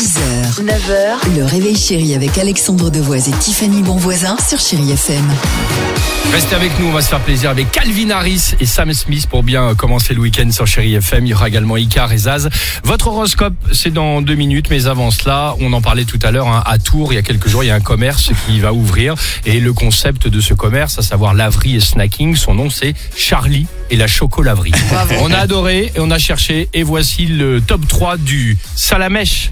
6h, 9h, le réveil chéri avec Alexandre Devoise et Tiffany Bonvoisin sur Chéri FM. Restez avec nous, on va se faire plaisir avec Calvin Harris et Sam Smith pour bien commencer le week-end sur Chéri FM. Il y aura également Icar et Zaz. Votre horoscope, c'est dans deux minutes, mais avant cela, on en parlait tout à l'heure, hein, à Tours, il y a quelques jours, il y a un commerce qui va ouvrir. Et le concept de ce commerce, à savoir laverie et snacking, son nom c'est Charlie et la chocolaverie. On a adoré et on a cherché et voici le top 3 du salamèche.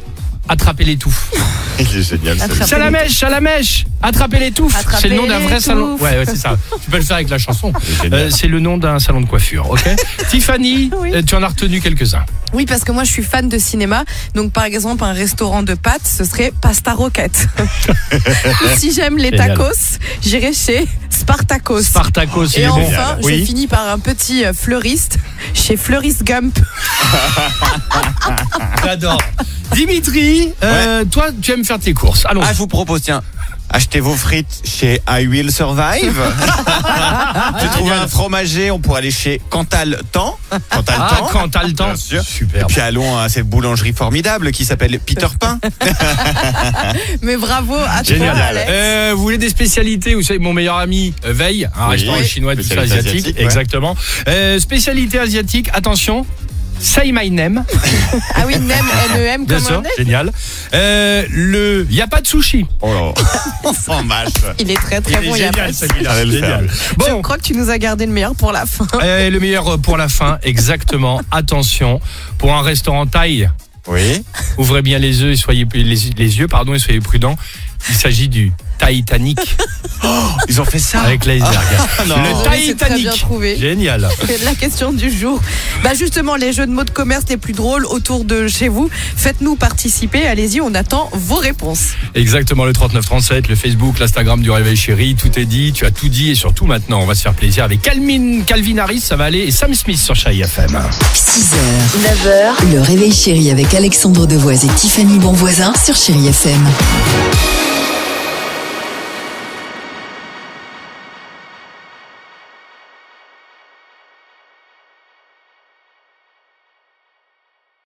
Attraper les touffes. Il est génial. Attraper Salamèche, salamèche, attraper les touffes. C'est le nom d'un vrai salon. Ouais, ouais, c'est ça. Tu peux le faire avec la chanson. C'est. Euh, c'est le nom d'un salon de coiffure, ok Tiffany, Oui. euh, tu en as retenu quelques-uns. Oui, parce que moi je suis fan de cinéma. Donc par exemple, un restaurant de pâtes, ce serait Pasta Rocket. Si j'aime les Génial. tacos, j'irai chez Spartacos. Spartacos, il Et est bon. enfin, Oui. je finis par un petit euh, fleuriste chez Fleuriste Gump. J'adore. Dimitri, euh, toi, tu aimes faire tes courses. Allons. Ah, je vous propose, tiens, achetez vos frites chez I Will Survive. J'ai trouvé un fromager, on pourrait aller chez Cantal Temps. Cantal ah, Temps. t'as le temps. Bien sûr. Super. Puis allons à cette boulangerie formidable qui s'appelle Peter Pan. Mais bravo à toi, Génial. Alex. Euh, vous voulez des spécialités? Vous savez, mon meilleur ami euh, Veille, un Oui. restaurant Oui. chinois tout ça asiatique, asiatique, ouais. exactement. Euh, spécialité asiatique, attention. Say my name, Ah oui, Nem, N-E-M, bien comme sûr, on génial. Euh, le, y a pas de sushi. Oh là. Sans mâche. Il est très très bon, il y a pas de- celui-là, Allez le faire. génial. Je Bon, crois que tu nous as gardé le meilleur pour la fin. euh, le meilleur pour la fin, exactement. Attention, pour un restaurant thaï, Oui. ouvrez bien les yeux et soyez les, les yeux, pardon, et soyez prudents. Il s'agit du Titanic Ils ont fait ça. avec l'iceberg. non. Le Oui, Titanic. trouvé. Génial. C'est la question du jour. Bah justement, les jeux de mots de commerce les plus drôles autour de chez vous. Faites-nous participer. Allez-y, on attend vos réponses. Exactement, le 3937, le Facebook, l'Instagram du Réveil Chéri, tout est dit, tu as tout dit et surtout maintenant, on va se faire plaisir avec Calvin, Calvin Harris, ça va aller, et Sam Smith sur Chai FM. 6h, 9h, le réveil chéri avec Alexandre Devoise et Tiffany Bonvoisin sur Chéri FM.